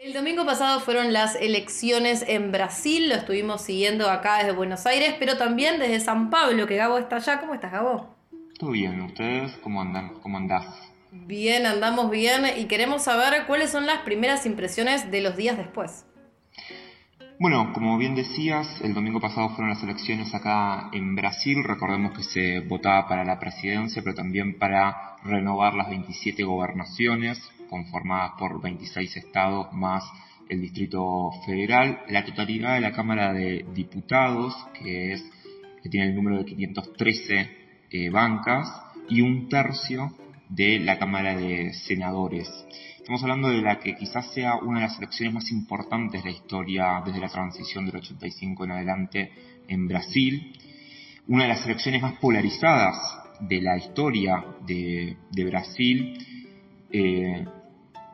El domingo pasado fueron las elecciones en Brasil, lo estuvimos siguiendo acá desde Buenos Aires, pero también desde San Pablo, que Gabo está allá. ¿Cómo estás, Gabo? Todo bien, ¿ustedes cómo andan? ¿Cómo andás? Bien, andamos bien y queremos saber cuáles son las primeras impresiones de los días después. Bueno, como bien decías, el domingo pasado fueron las elecciones acá en Brasil. Recordemos que se votaba para la presidencia, pero también para renovar las 27 gobernaciones conformadas por 26 estados más el Distrito Federal. La totalidad de la Cámara de Diputados, que es que tiene el número de 513 eh, bancas, y un tercio de la Cámara de Senadores. Estamos hablando de la que quizás sea una de las elecciones más importantes de la historia desde la transición del 85 en adelante en Brasil, una de las elecciones más polarizadas de la historia de, Brasil. Eh,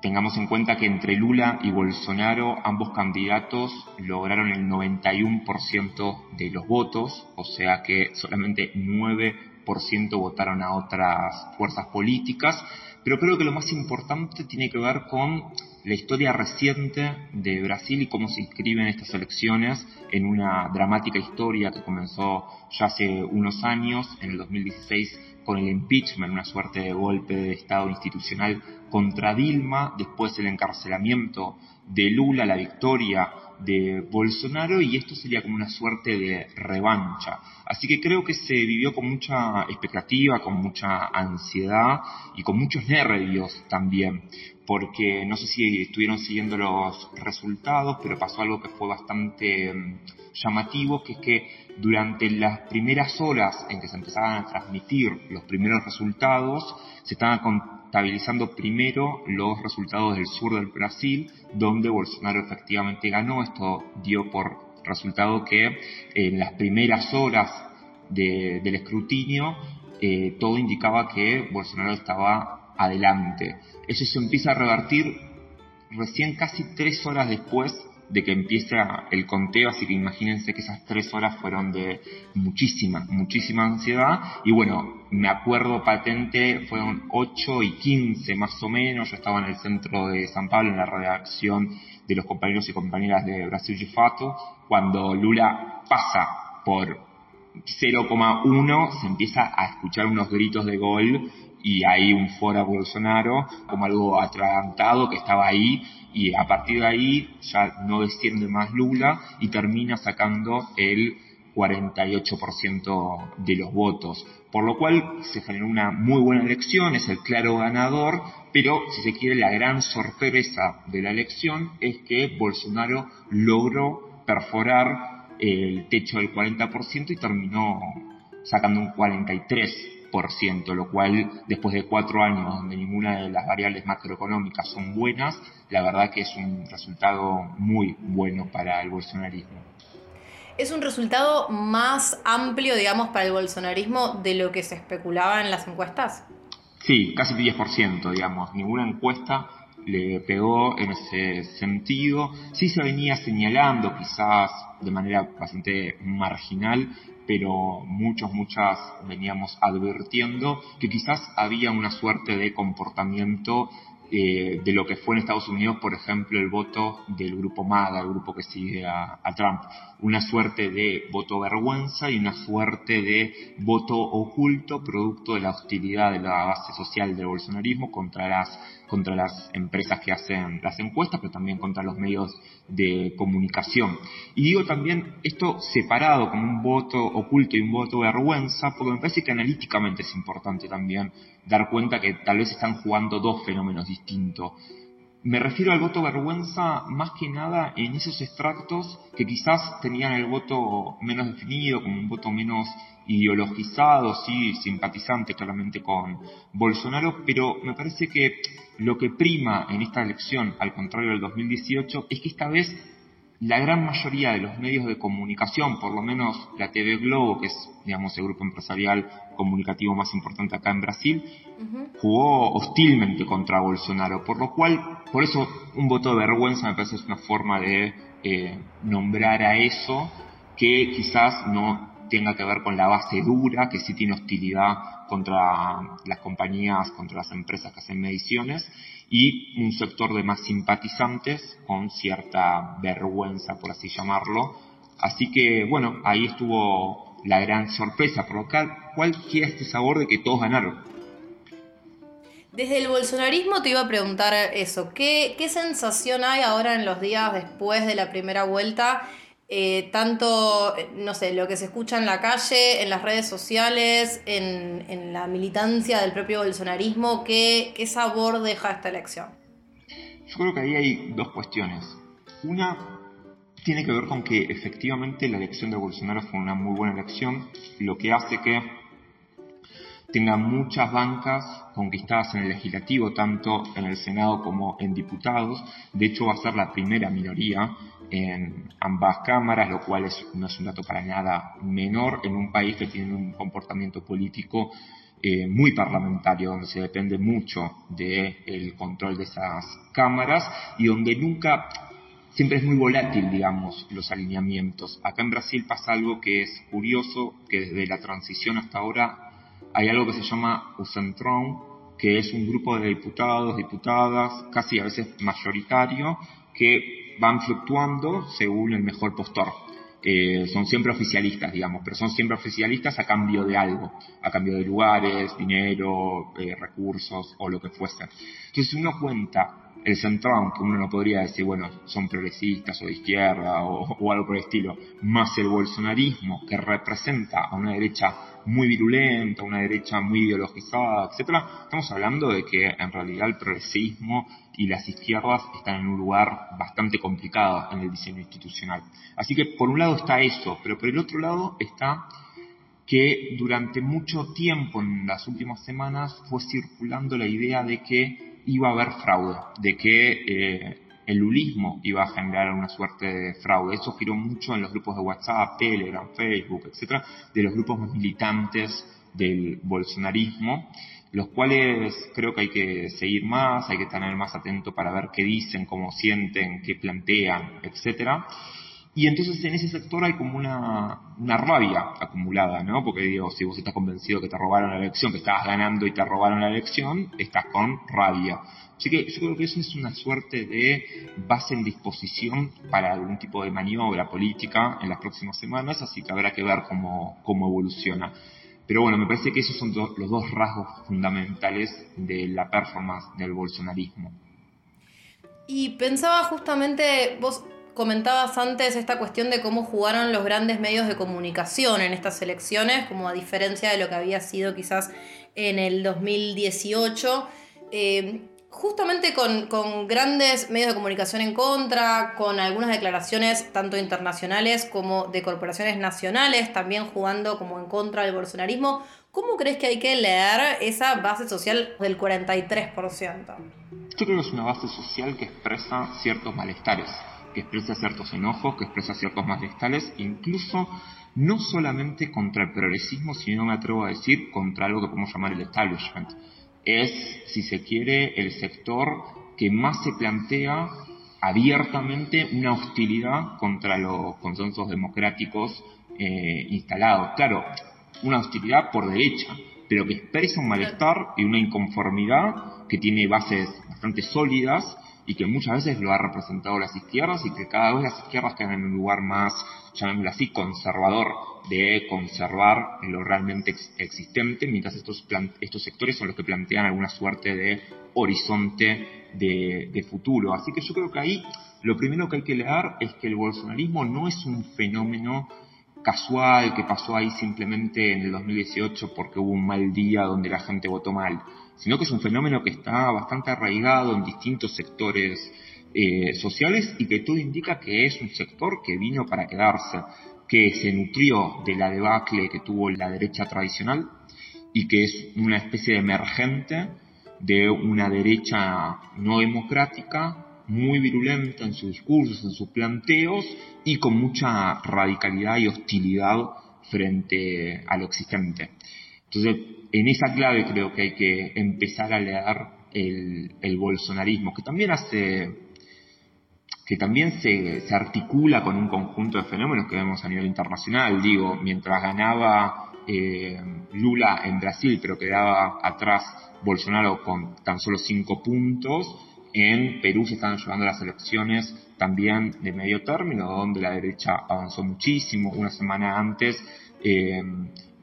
tengamos en cuenta que entre Lula y Bolsonaro ambos candidatos lograron el 91% de los votos, o sea que solamente 9% votaron a otras fuerzas políticas, pero creo que lo más importante tiene que ver con la historia reciente de Brasil y cómo se inscriben estas elecciones en una dramática historia que comenzó ya hace unos años, en el 2016, con el impeachment, una suerte de golpe de Estado institucional contra Dilma, después el encarcelamiento de Lula, la victoria de Bolsonaro y esto sería como una suerte de revancha. Así que creo que se vivió con mucha expectativa, con mucha ansiedad y con muchos nervios también, porque no sé si estuvieron siguiendo los resultados, pero pasó algo que fue bastante mm, llamativo, que es que durante las primeras horas en que se empezaban a transmitir los primeros resultados, se estaban contabilizando primero los resultados del sur del Brasil, donde Bolsonaro efectivamente ganó. Esto dio por resultado que en las primeras horas del escrutinio eh, todo indicaba que Bolsonaro estaba adelante. Eso se empieza a revertir recién casi tres horas después de que empiece el conteo, así que imagínense que esas tres horas fueron de muchísima, muchísima ansiedad. Y bueno, me acuerdo patente, fueron 8 y 15 más o menos, yo estaba en el centro de San Pablo, en la redacción de los compañeros y compañeras de Brasil Gifato, cuando Lula pasa por 0,1 se empieza a escuchar unos gritos de gol y hay un fora Bolsonaro como algo atragantado que estaba ahí y a partir de ahí ya no desciende más Lula y termina sacando el 48% de los votos, por lo cual se generó una muy buena elección, es el claro ganador, pero si se quiere la gran sorpresa de la elección es que Bolsonaro logró perforar el techo del 40% y terminó sacando un 43% lo cual después de cuatro años donde ninguna de las variables macroeconómicas son buenas, la verdad que es un resultado muy bueno para el bolsonarismo. Es un resultado más amplio, digamos, para el bolsonarismo de lo que se especulaba en las encuestas. Sí, casi 10%, digamos. Ninguna encuesta le pegó en ese sentido. Sí se venía señalando, quizás de manera bastante marginal, pero muchos, muchas veníamos advirtiendo que quizás había una suerte de comportamiento eh, de lo que fue en Estados Unidos, por ejemplo, el voto del grupo MAGA, el grupo que sigue a, Trump. Una suerte de voto vergüenza y una suerte de voto oculto producto de la hostilidad de la base social del bolsonarismo contra las, contra las empresas que hacen las encuestas, pero también contra los medios de comunicación. Y digo también esto separado como un voto oculto y un voto vergüenza, porque me parece que analíticamente es importante también dar cuenta que tal vez están jugando dos fenómenos distintos. Me refiero al voto vergüenza más que nada en esos extractos que quizás tenían el voto menos definido, como un voto menos ideologizado, sí, simpatizante claramente con Bolsonaro, pero me parece que lo que prima en esta elección, al contrario del 2018, es que esta vez la gran mayoría de los medios de comunicación, por lo menos la TV Globo, que es digamos el grupo empresarial comunicativo más importante acá en Brasil, jugó hostilmente contra Bolsonaro, por lo cual, por eso un voto de vergüenza me parece es una forma de eh, nombrar a eso que quizás no tenga que ver con la base dura, que sí tiene hostilidad contra las compañías, contra las empresas que hacen mediciones, y un sector de más simpatizantes con cierta vergüenza, por así llamarlo. Así que, bueno, ahí estuvo la gran sorpresa, por lo cual queda este sabor de que todos ganaron. Desde el bolsonarismo te iba a preguntar eso, ¿qué, qué sensación hay ahora en los días después de la primera vuelta? Eh, tanto, no sé, lo que se escucha en la calle, en las redes sociales, en, la militancia del propio bolsonarismo, ¿qué, ¿qué, sabor deja esta elección? Yo creo que ahí hay dos cuestiones. Una tiene que ver con que efectivamente la elección de Bolsonaro fue una muy buena elección, lo que hace que tenga muchas bancas conquistadas en el legislativo, tanto en el Senado como en diputados. De hecho, va a ser la primera minoría en ambas cámaras, lo cual no es un dato para nada menor en un país que tiene un comportamiento político eh, muy parlamentario, donde se depende mucho del control de esas cámaras y donde nunca siempre es muy volátil, digamos, los alineamientos. Acá en Brasil pasa algo que es curioso, que desde la transición hasta ahora hay algo que se llama Ucentrón, que es un grupo de diputados, diputadas, casi a veces mayoritario, que van fluctuando según el mejor postor. Eh, son siempre oficialistas, digamos, pero son siempre oficialistas a cambio de algo, a cambio de lugares, dinero, eh, recursos o lo que fuese. Entonces, si uno cuenta el centrón, que uno no podría decir, bueno, son progresistas o de izquierda o, o algo por el estilo, más el bolsonarismo, que representa a una derecha muy virulenta, una derecha muy ideologizada, etcétera, estamos hablando de que en realidad el progresismo y las izquierdas están en un lugar bastante complicado en el diseño institucional. Así que por un lado está eso, pero por el otro lado está que durante mucho tiempo en las últimas semanas fue circulando la idea de que iba a haber fraude, de que eh, el lulismo iba a generar una suerte de fraude. Eso giró mucho en los grupos de WhatsApp, Telegram, Facebook, etcétera, de los grupos más militantes del bolsonarismo, los cuales creo que hay que seguir más, hay que tener más atento para ver qué dicen, cómo sienten, qué plantean, etcétera. Y entonces en ese sector hay como una, una rabia acumulada, ¿no? Porque digo, si vos estás convencido que te robaron la elección, que estabas ganando y te robaron la elección, estás con rabia. Así que yo creo que eso es una suerte de base en disposición para algún tipo de maniobra política en las próximas semanas, así que habrá que ver cómo, cómo evoluciona. Pero bueno, me parece que esos son los dos rasgos fundamentales de la performance del bolsonarismo. Y pensaba justamente, vos comentabas antes esta cuestión de cómo jugaron los grandes medios de comunicación en estas elecciones, como a diferencia de lo que había sido quizás en el 2018. Eh, justamente con, con, grandes medios de comunicación en contra, con algunas declaraciones tanto internacionales como de corporaciones nacionales, también jugando como en contra del bolsonarismo. ¿Cómo crees que hay que leer esa base social del 43%? Yo creo que es una base social que expresa ciertos malestares que expresa ciertos enojos, que expresa ciertos malestares, incluso no solamente contra el progresismo, sino me atrevo a decir contra algo que podemos llamar el establishment. Es, si se quiere, el sector que más se plantea abiertamente una hostilidad contra los consensos democráticos eh, instalados. Claro, una hostilidad por derecha, pero que expresa un malestar y una inconformidad que tiene bases bastante sólidas y que muchas veces lo ha representado las izquierdas y que cada vez las izquierdas quedan en un lugar más, llamémoslo así, conservador de conservar lo realmente existente, mientras estos, estos sectores son los que plantean alguna suerte de horizonte de, futuro. Así que yo creo que ahí lo primero que hay que leer es que el bolsonarismo no es un fenómeno casual que pasó ahí simplemente en el 2018 porque hubo un mal día donde la gente votó mal sino que es un fenómeno que está bastante arraigado en distintos sectores eh, sociales y que todo indica que es un sector que vino para quedarse, que se nutrió de la debacle que tuvo la derecha tradicional y que es una especie de emergente de una derecha no democrática, muy virulenta en sus discursos, en sus planteos y con mucha radicalidad y hostilidad frente a lo existente. Entonces, en esa clave creo que hay que empezar a leer el, bolsonarismo, que también hace que también se, articula con un conjunto de fenómenos que vemos a nivel internacional. Digo, mientras ganaba eh, Lula en Brasil, pero quedaba atrás Bolsonaro con tan solo cinco puntos. En Perú se están llevando las elecciones también de medio término, donde la derecha avanzó muchísimo. Una semana antes, eh,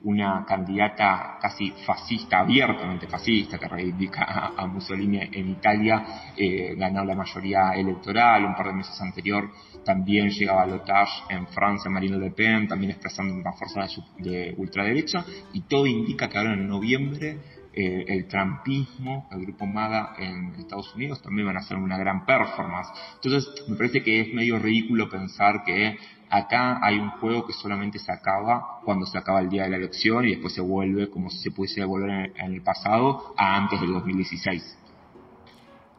una candidata casi fascista, abiertamente fascista, que reivindica a, Mussolini en Italia, eh, ganó la mayoría electoral. Un par de meses anterior también llegaba a Lotage en Francia, Marine Le Pen, también expresando una fuerza de, de ultraderecha. Y todo indica que ahora en noviembre eh, el trampismo, el grupo MAGA en Estados Unidos también van a hacer una gran performance. Entonces, me parece que es medio ridículo pensar que acá hay un juego que solamente se acaba cuando se acaba el día de la elección y después se vuelve como si se pudiese volver en el pasado a antes del 2016.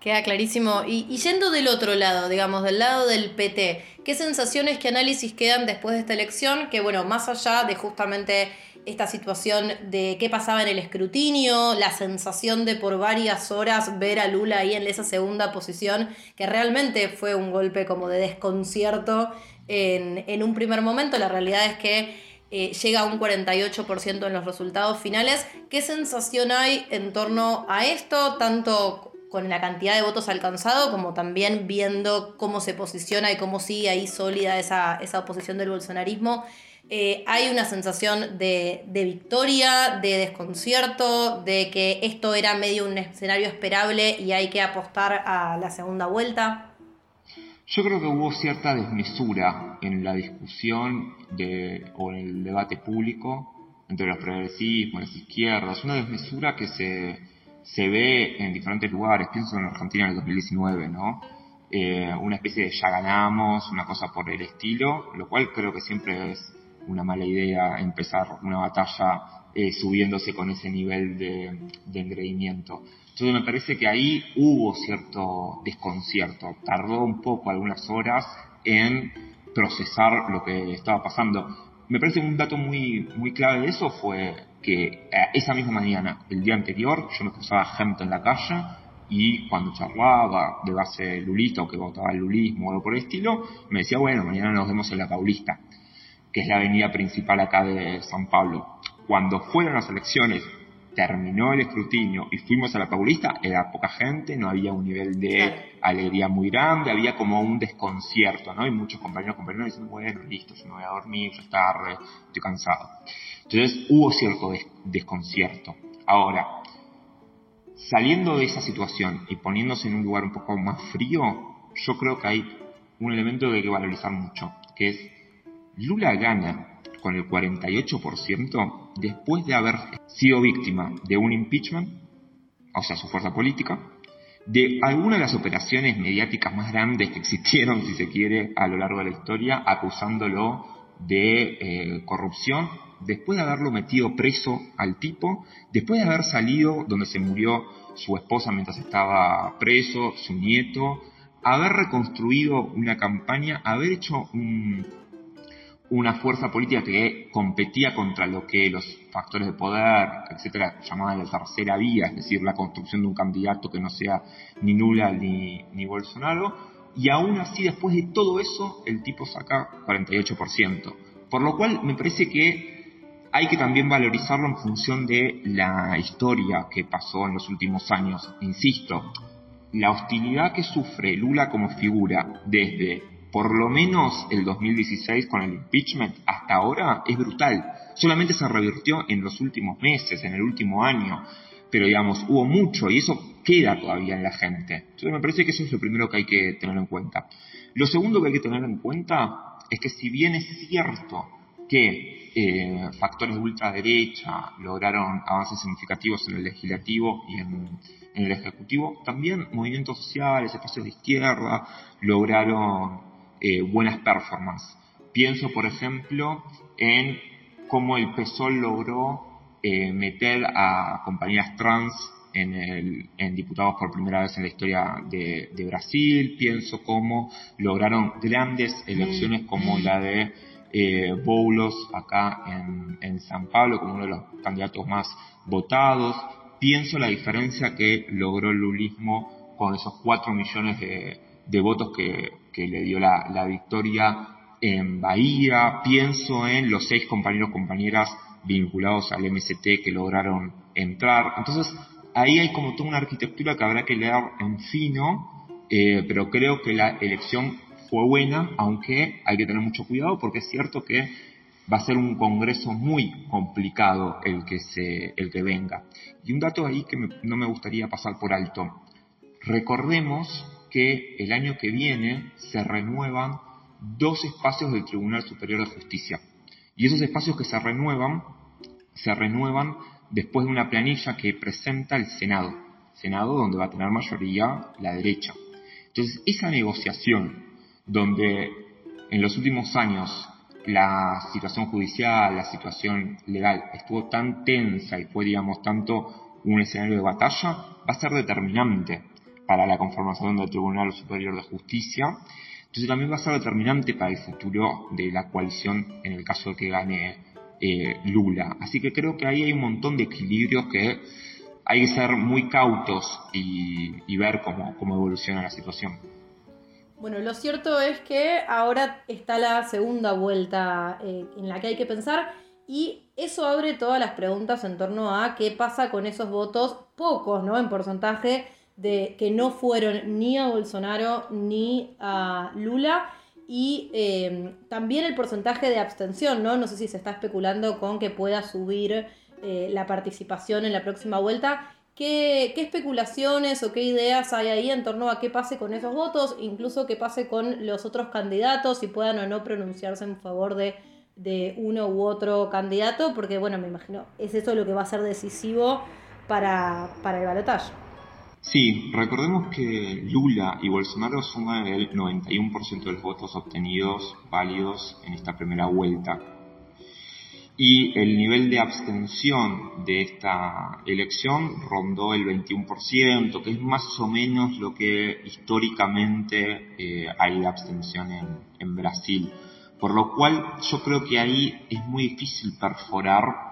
Queda clarísimo. Y, y, yendo del otro lado, digamos, del lado del PT, ¿qué sensaciones, qué análisis quedan después de esta elección? Que bueno, más allá de justamente esta situación de qué pasaba en el escrutinio, la sensación de por varias horas ver a Lula ahí en esa segunda posición, que realmente fue un golpe como de desconcierto en, un primer momento. La realidad es que eh, llega a un 48% en los resultados finales. ¿Qué sensación hay en torno a esto, tanto con la cantidad de votos alcanzado, como también viendo cómo se posiciona y cómo sigue ahí sólida esa, esa oposición del bolsonarismo eh, hay una sensación de, victoria, de desconcierto, de que esto era medio un escenario esperable y hay que apostar a la segunda vuelta? Yo creo que hubo cierta desmesura en la discusión o en el debate público entre los progresismos, las izquierdas, una desmesura que se, se ve en diferentes lugares, pienso en Argentina en el 2019, ¿no? Eh, una especie de ya ganamos, una cosa por el estilo, lo cual creo que siempre es una mala idea empezar una batalla eh, subiéndose con ese nivel de, de engreimiento. Entonces me parece que ahí hubo cierto desconcierto, tardó un poco, algunas horas, en procesar lo que estaba pasando. Me parece un dato muy, muy clave de eso fue que eh, esa misma mañana, el día anterior, yo me cruzaba gente en la calle y cuando charlaba de base lulista o que votaba el lulismo o algo por el estilo, me decía, bueno, mañana nos vemos en la Paulista que es la avenida principal acá de San Pablo. Cuando fueron las elecciones, terminó el escrutinio y fuimos a la Paulista, era poca gente, no había un nivel de alegría muy grande, había como un desconcierto, ¿no? Y muchos compañeros, compañeros diciendo, bueno, listo, yo me voy a dormir, ya es tarde, estoy cansado. Entonces hubo cierto desconcierto. Ahora, saliendo de esa situación y poniéndose en un lugar un poco más frío, yo creo que hay un elemento que hay que valorizar mucho, que es Lula gana con el 48% después de haber sido víctima de un impeachment, o sea, su fuerza política, de alguna de las operaciones mediáticas más grandes que existieron, si se quiere, a lo largo de la historia, acusándolo de eh, corrupción, después de haberlo metido preso al tipo, después de haber salido donde se murió su esposa mientras estaba preso, su nieto, haber reconstruido una campaña, haber hecho un, una fuerza política que competía contra lo que los factores de poder, etcétera, llamaban la tercera vía, es decir, la construcción de un candidato que no sea ni Nula ni, ni Bolsonaro, y aún así, después de todo eso, el tipo saca 48%. Por lo cual, me parece que hay que también valorizarlo en función de la historia que pasó en los últimos años. Insisto, la hostilidad que sufre Lula como figura desde por lo menos el 2016 con el impeachment hasta ahora es brutal. Solamente se revirtió en los últimos meses, en el último año, pero digamos, hubo mucho y eso queda todavía en la gente. Entonces me parece que eso es lo primero que hay que tener en cuenta. Lo segundo que hay que tener en cuenta es que si bien es cierto que eh, factores de ultraderecha lograron avances significativos en el legislativo y en, en el ejecutivo, también movimientos sociales, espacios de izquierda lograron eh, buenas performances. Pienso, por ejemplo, en cómo el PSOL logró eh, meter a compañías trans en, el, en, diputados por primera vez en la historia de, Brasil. Pienso cómo lograron grandes elecciones como la de eh, Boulos acá en, en, San Pablo como uno de los candidatos más votados. Pienso la diferencia que logró el lulismo con esos cuatro millones de, de votos que, que le dio la, la, victoria en Bahía, pienso en los seis compañeros compañeras vinculados al MST que lograron entrar. Entonces, ahí hay como toda una arquitectura que habrá que leer en fino, eh, pero creo que la elección fue buena, aunque hay que tener mucho cuidado porque es cierto que va a ser un congreso muy complicado el que, se, el que venga. Y un dato ahí que no me gustaría pasar por alto. Recordemos que el año que viene se renuevan dos espacios del Tribunal Superior de Justicia. Y esos espacios que se renuevan, se renuevan después de una planilla que presenta el Senado. Senado donde va a tener mayoría la derecha. Entonces, esa negociación donde en los últimos años la situación judicial, la situación legal estuvo tan tensa y fue, digamos, tanto un escenario de batalla, va a ser determinante para la conformación del Tribunal Superior de Justicia. Entonces también va a ser determinante para el futuro de la coalición en el caso de que gane eh, Lula. Así que creo que ahí hay un montón de equilibrios que hay que ser muy cautos y, ver cómo, cómo evoluciona la situación. Bueno, lo cierto es que ahora está la segunda vuelta eh, en la que hay que pensar y eso abre todas las preguntas en torno a qué pasa con esos votos, pocos, ¿no? En porcentaje de que no fueron ni a Bolsonaro ni a Lula y em, también el porcentaje de abstención, ¿no? No sé si se está especulando con que pueda subir eh, la participación en la próxima vuelta ¿Qué, especulaciones o qué ideas hay ahí en torno a qué pase con esos votos, incluso qué pase con los otros candidatos, si puedan o no pronunciarse en favor de, uno u otro candidato? Porque, bueno, me imagino, es eso lo que va a ser decisivo para, para el balotaje. Sí, recordemos que Lula y Bolsonaro suman el 91% de los votos obtenidos válidos en esta primera vuelta y el nivel de abstención de esta elección rondó el 21%, que es más o menos lo que históricamente eh, hay de abstención en, en Brasil. Por lo cual yo creo que ahí es muy difícil perforar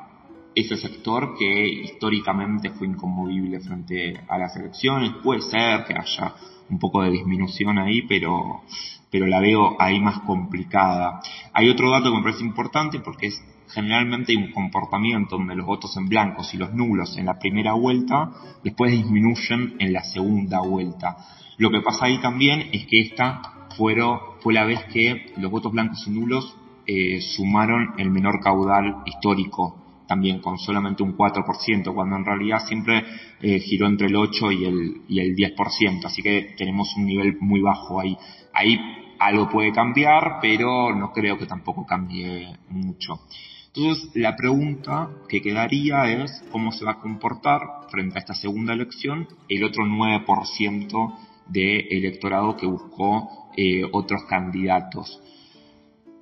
ese sector que históricamente fue inconmovible frente a las elecciones. Puede ser que haya un poco de disminución ahí, pero, pero la veo ahí más complicada. Hay otro dato que me parece importante porque es generalmente hay un comportamiento donde los votos en blancos y los nulos en la primera vuelta después disminuyen en la segunda vuelta. Lo que pasa ahí también es que esta fueron, fue la vez que los votos blancos y nulos eh, sumaron el menor caudal histórico también con solamente un 4%, cuando en realidad siempre eh, giró entre el 8 y el, y el 10%, así que tenemos un nivel muy bajo ahí. Ahí algo puede cambiar, pero no creo que tampoco cambie mucho. Entonces, la pregunta que quedaría es cómo se va a comportar frente a esta segunda elección el otro 9% de electorado que buscó eh, otros candidatos.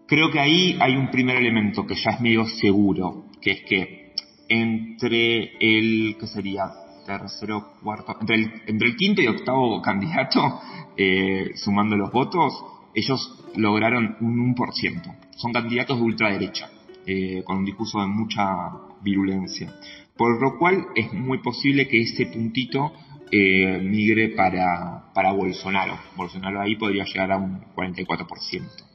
Creo que ahí hay un primer elemento que ya es medio seguro, que es que entre el, ¿qué sería? Tercero, cuarto, entre el, entre el quinto y octavo candidato, eh, sumando los votos, ellos lograron un 1%. Son candidatos de ultraderecha. Eh, con un discurso de mucha virulencia. Por lo cual es muy posible que ese puntito eh, migre para, para Bolsonaro. Bolsonaro ahí podría llegar a un 44%.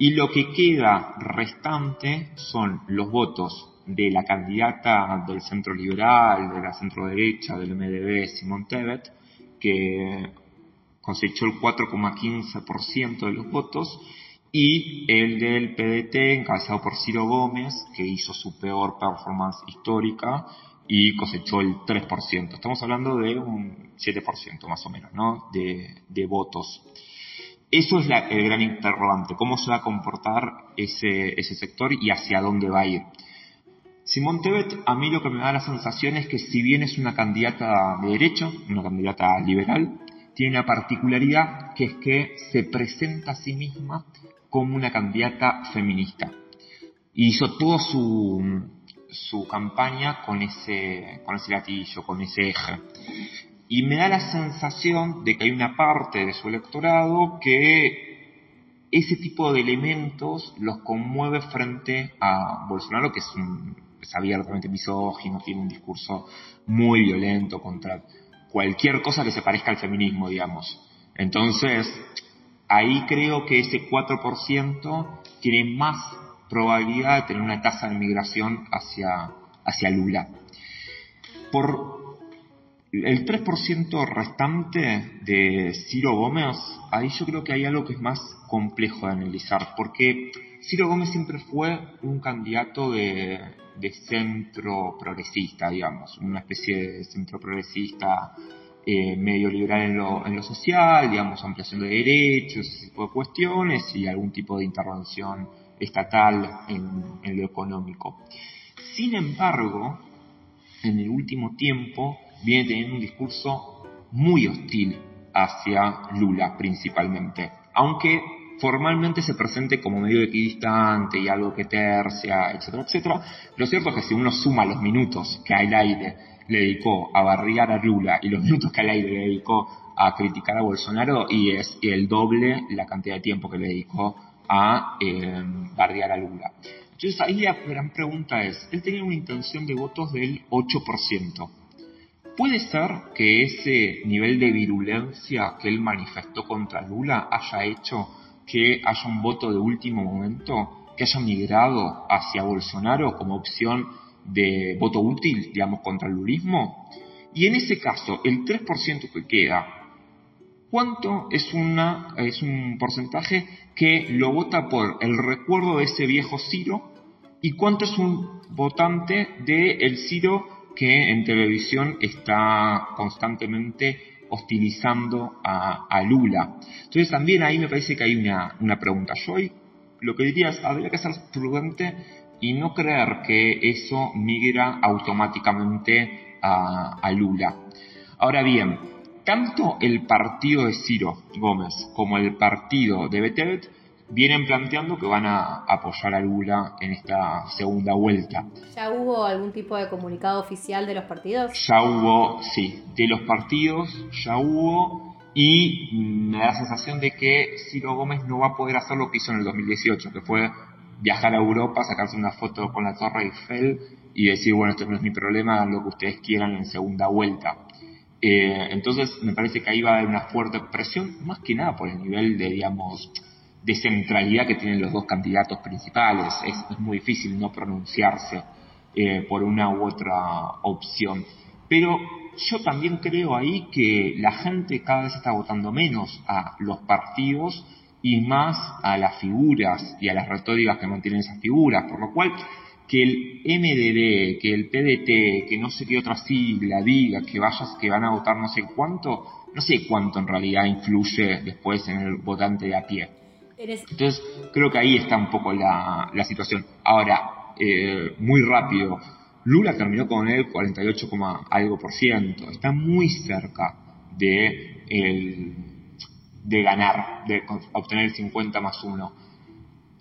Y lo que queda restante son los votos de la candidata del centro liberal, de la centro derecha, del MDB, Simón Tebet, que cosechó el 4,15% de los votos, y el del PDT encabezado por Ciro Gómez, que hizo su peor performance histórica y cosechó el 3%. Estamos hablando de un 7% más o menos, ¿no? De, votos. Eso es el gran interrogante, cómo se va a comportar ese, sector y hacia dónde va a ir. Simón Tebet, a mí lo que me da la sensación es que si bien es una candidata de derecha, una candidata liberal, tiene una particularidad que es que se presenta a sí misma como una candidata feminista. Y hizo toda su, su campaña con ese, con ese latillo, con ese eje. Y me da la sensación de que hay una parte de su electorado que ese tipo de elementos los conmueve frente a Bolsonaro, que es, un, es abiertamente misógino, tiene un discurso muy violento contra cualquier cosa que se parezca al feminismo, digamos. Entonces, ahí creo que ese 4% tiene más probabilidad de tener una tasa de migración hacia, hacia Lula. Por el 3% restante de Ciro Gómez, ahí yo creo que hay algo que es más complejo de analizar, porque Ciro Gómez siempre fue un candidato de, centro progresista, digamos, una especie de centro progresista eh, medio liberal en lo, en lo, social, digamos, ampliación de derechos, ese tipo de cuestiones y algún tipo de intervención estatal en, en lo económico. Sin embargo, en el último tiempo viene teniendo un discurso muy hostil hacia Lula principalmente, aunque formalmente se presente como medio equidistante y algo que tercia, etcétera, etcétera. Lo cierto es que si uno suma los minutos que al aire le dedicó a barriar a Lula y los minutos que al aire le dedicó a criticar a Bolsonaro, y es el doble la cantidad de tiempo que le dedicó a eh, bardear a Lula. Entonces ahí la gran pregunta es, él tenía una intención de votos del 8%. ¿Puede ser que ese nivel de virulencia que él manifestó contra Lula haya hecho que haya un voto de último momento que haya migrado hacia Bolsonaro como opción de voto útil, digamos, contra el lulismo? Y en ese caso, el 3% que queda, ¿cuánto es, una, es un porcentaje que lo vota por el recuerdo de ese viejo Ciro? ¿Y cuánto es un votante de el Ciro que en televisión está constantemente hostilizando a, Lula. Entonces también ahí me parece que hay una, pregunta. Yo hoy lo que diría es, habría que ser prudente y no creer que eso migra automáticamente a, Lula. Ahora bien, tanto el partido de Ciro Gómez como el partido de Betet vienen planteando que van a apoyar a Lula en esta segunda vuelta. ¿Ya hubo algún tipo de comunicado oficial de los partidos? Ya hubo, sí, de los partidos ya hubo y me da la sensación de que Ciro Gómez no va a poder hacer lo que hizo en el 2018, que fue viajar a Europa, sacarse una foto con la Torre Eiffel y decir, bueno, esto no es mi problema, hagan lo que ustedes quieran en segunda vuelta. Eh, entonces me parece que ahí va a haber una fuerte presión, más que nada por el nivel de, digamos, de centralidad que tienen los dos candidatos principales. Es, muy difícil no pronunciarse eh, por una u otra opción. Pero yo también creo ahí que la gente cada vez está votando menos a los partidos y más a las figuras y a las retóricas que mantienen esas figuras, por lo cual que el MDD, que el PDT, que no sé qué otra sigla diga que vayas, que van a votar no sé cuánto, no sé cuánto en realidad influye después en el votante de a pie. Entonces, creo que ahí está un poco la, situación. Ahora, eh, muy rápido, Lula terminó con el 48, algo por ciento. Está muy cerca de, de ganar, de obtener el 50 más 1.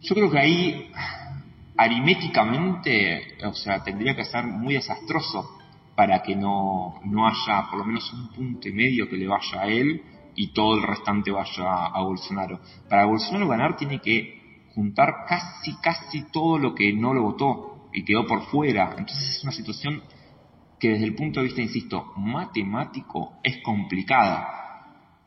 Yo creo que ahí, aritméticamente, o sea, tendría que ser muy desastroso para que no, no haya por lo menos un punto y medio que le vaya a él y todo el restante vaya a Bolsonaro. Para Bolsonaro ganar tiene que juntar casi, casi todo lo que no lo votó y quedó por fuera. Entonces es una situación que desde el punto de vista, insisto, matemático es complicada.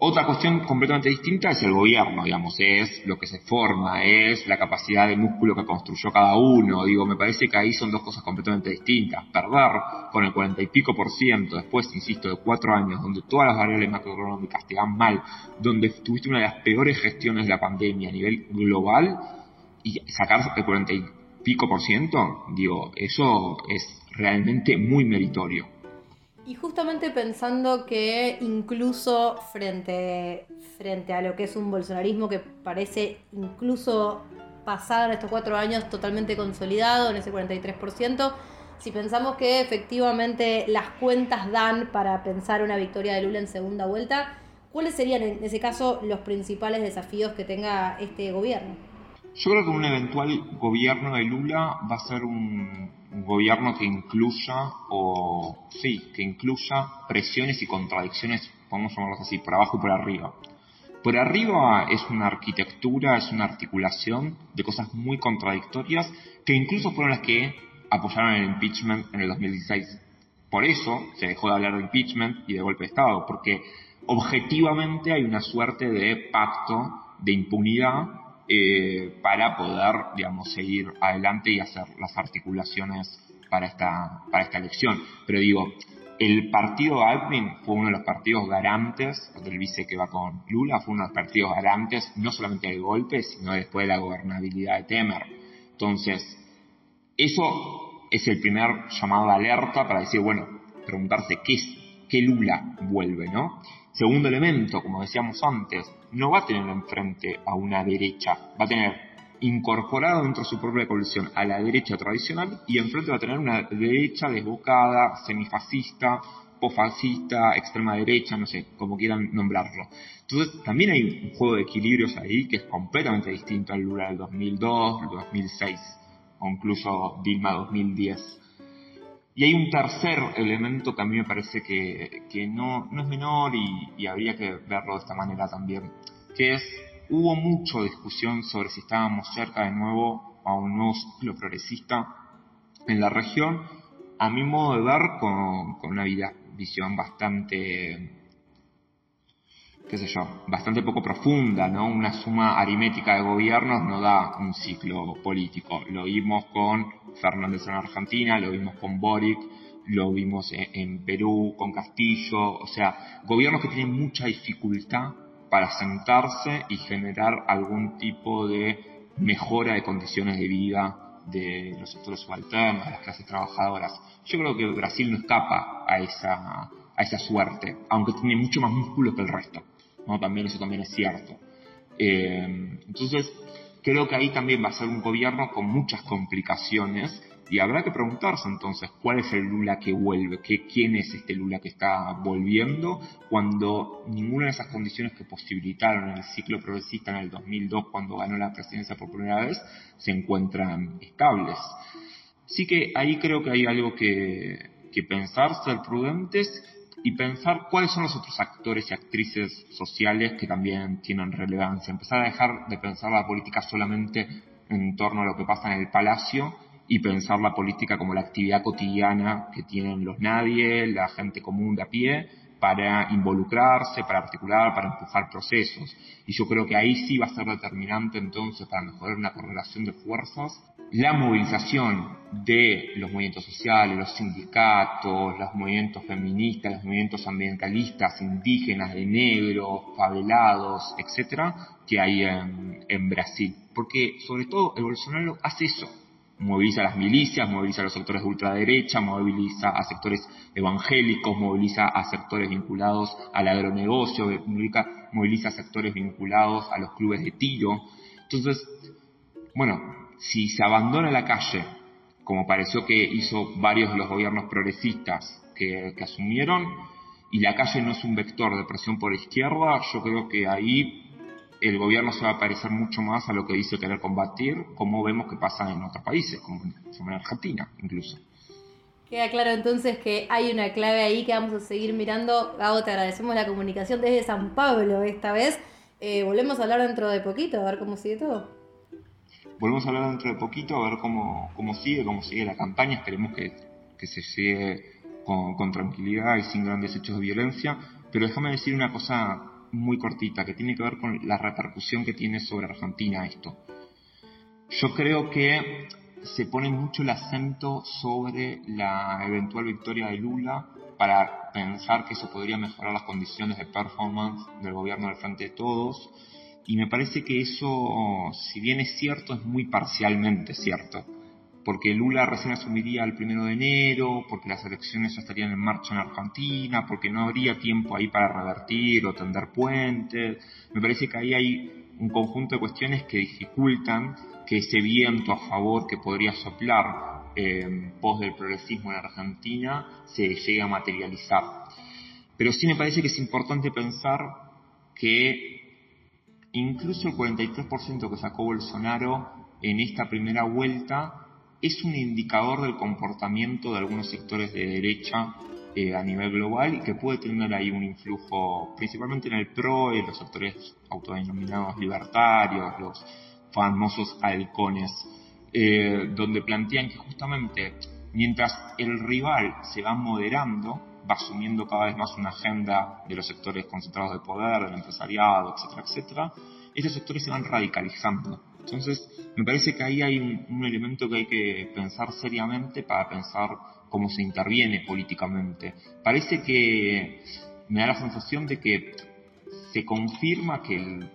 Otra cuestión completamente distinta es el gobierno, digamos, es lo que se forma, es la capacidad de músculo que construyó cada uno. Digo, me parece que ahí son dos cosas completamente distintas. Perder con el cuarenta y pico por ciento, después, insisto, de cuatro años, donde todas las variables macroeconómicas te van mal, donde tuviste una de las peores gestiones de la pandemia a nivel global, y sacar el cuarenta y pico por ciento, digo, eso es realmente muy meritorio. Y justamente pensando que incluso frente, frente a lo que es un bolsonarismo que parece incluso pasar estos cuatro años totalmente consolidado en ese 43%, si pensamos que efectivamente las cuentas dan para pensar una victoria de Lula en segunda vuelta, ¿cuáles serían en ese caso los principales desafíos que tenga este gobierno? Yo creo que un eventual gobierno de Lula va a ser un, gobierno que incluya, o sí, que incluya presiones y contradicciones, podemos llamarlos así, por abajo y por arriba. Por arriba es una arquitectura, es una articulación de cosas muy contradictorias que incluso fueron las que apoyaron el impeachment en el 2016. Por eso se dejó de hablar de impeachment y de golpe de Estado, porque objetivamente hay una suerte de pacto de impunidad eh, para poder, digamos, seguir adelante y hacer las articulaciones para esta, para esta elección. Pero digo, el partido Alpin fue uno de los partidos garantes del vice que va con Lula, fue uno de los partidos garantes no solamente del golpe, sino después de la gobernabilidad de Temer. Entonces, eso es el primer llamado de alerta para decir, bueno, preguntarse qué, qué Lula vuelve, ¿no? Segundo elemento, como decíamos antes, no va a tener enfrente a una derecha, va a tener incorporado dentro de su propia coalición a la derecha tradicional y enfrente va a tener una derecha desbocada, semifascista, posfascista, extrema derecha, no sé, como quieran nombrarlo. Entonces también hay un juego de equilibrios ahí que es completamente distinto al Lula del 2002, del 2006 o incluso Dilma 2010. Y hay un tercer elemento que a mí me parece que, que no, no, es menor y, y, habría que verlo de esta manera también, que es, hubo mucha discusión sobre si estábamos cerca de nuevo a un nuevo ciclo progresista en la región, a mi modo de ver, con, con una visión bastante qué sé yo, bastante poco profunda, ¿no? Una suma aritmética de gobiernos no da un ciclo político. Lo vimos con Fernández en Argentina, lo vimos con Boric, lo vimos en, Perú con Castillo, o sea, gobiernos que tienen mucha dificultad para sentarse y generar algún tipo de mejora de condiciones de vida de los sectores subalternos, de las clases trabajadoras. Yo creo que Brasil no escapa a esa, a esa suerte, aunque tiene mucho más músculo que el resto. ¿No? También eso también es cierto. Eh, entonces, creo que ahí también va a ser un gobierno con muchas complicaciones y habrá que preguntarse entonces cuál es el Lula que vuelve, ¿Qué, quién es este Lula que está volviendo cuando ninguna de esas condiciones que posibilitaron el ciclo progresista en el 2002 cuando ganó la presidencia por primera vez se encuentran estables. Así que ahí creo que hay algo que, que pensar, ser prudentes y pensar cuáles son los otros actores y actrices sociales que también tienen relevancia. Empezar a dejar de pensar la política solamente en torno a lo que pasa en el palacio y pensar la política como la actividad cotidiana que tienen los nadie, la gente común de a pie, para involucrarse, para articular, para empujar procesos. Y yo creo que ahí sí va a ser determinante entonces para mejorar una correlación de fuerzas la movilización de los movimientos sociales, los sindicatos, los movimientos feministas, los movimientos ambientalistas, indígenas, de negro, favelados, etcétera, que hay en, en Brasil. Porque sobre todo el Bolsonaro hace eso, moviliza a las milicias, moviliza a los sectores de ultraderecha, moviliza a sectores evangélicos, moviliza a sectores vinculados al agronegocio, moviliza a sectores vinculados a los clubes de tiro. Entonces, bueno, si se abandona la calle, como pareció que hizo varios de los gobiernos progresistas que, asumieron, y la calle no es un vector de presión por izquierda, yo creo que ahí el gobierno se va a parecer mucho más a lo que dice querer combatir, como vemos que pasa en otros países, como en Argentina incluso. Queda claro entonces que hay una clave ahí que vamos a seguir mirando. Gabo, te agradecemos la comunicación desde San Pablo esta vez. Eh, volvemos a hablar dentro de poquito, a ver cómo sigue todo. Volvemos a hablar dentro de poquito, a ver cómo, cómo sigue, cómo sigue la campaña. Esperemos que, que se sigue con, con, tranquilidad y sin grandes hechos de violencia. Pero déjame decir una cosa muy cortita que tiene que ver con la repercusión que tiene sobre Argentina esto. Yo creo que se pone mucho el acento sobre la eventual victoria de Lula para pensar que eso podría mejorar las condiciones de performance del gobierno del Frente de Todos y me parece que eso, si bien es cierto, es muy parcialmente cierto. Porque Lula recién asumiría el primero de enero, porque las elecciones ya estarían en marcha en Argentina, porque no habría tiempo ahí para revertir o tender puentes. Me parece que ahí hay un conjunto de cuestiones que dificultan que ese viento a favor que podría soplar en pos del progresismo en Argentina se llegue a materializar. Pero sí me parece que es importante pensar que incluso el 43% que sacó Bolsonaro en esta primera vuelta es un indicador del comportamiento de algunos sectores de derecha eh, a nivel global y que puede tener ahí un influjo principalmente en el PRO, en los sectores autodenominados libertarios, los famosos halcones, eh, donde plantean que justamente mientras el rival se va moderando, va asumiendo cada vez más una agenda de los sectores concentrados de poder, del empresariado, etcétera, etcétera. estos sectores se van radicalizando. Entonces, me parece que ahí hay un, elemento que hay que pensar seriamente para pensar cómo se interviene políticamente. Parece que me da la sensación de que se confirma que el,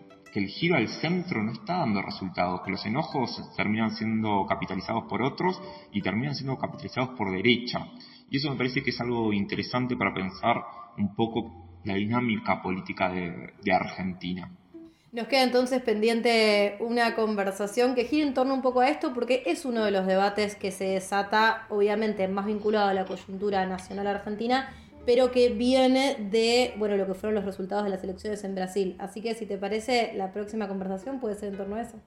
giro al centro no está dando resultados, que los enojos terminan siendo capitalizados por otros y terminan siendo capitalizados por derecha. Y eso me parece que es algo interesante para pensar un poco la dinámica política de Argentina. Nos queda entonces pendiente una conversación que gira en torno un poco a esto, porque es uno de los debates que se desata, obviamente más vinculado a la coyuntura nacional argentina, pero que viene de bueno lo que fueron los resultados de las elecciones en Brasil. Así que si te parece, la próxima conversación puede ser en torno a eso.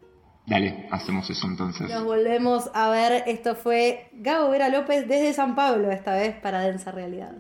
Dale, hacemos eso entonces. Nos volvemos a ver. Esto fue Gabo Vera López desde San Pablo, esta vez para Densa Realidad.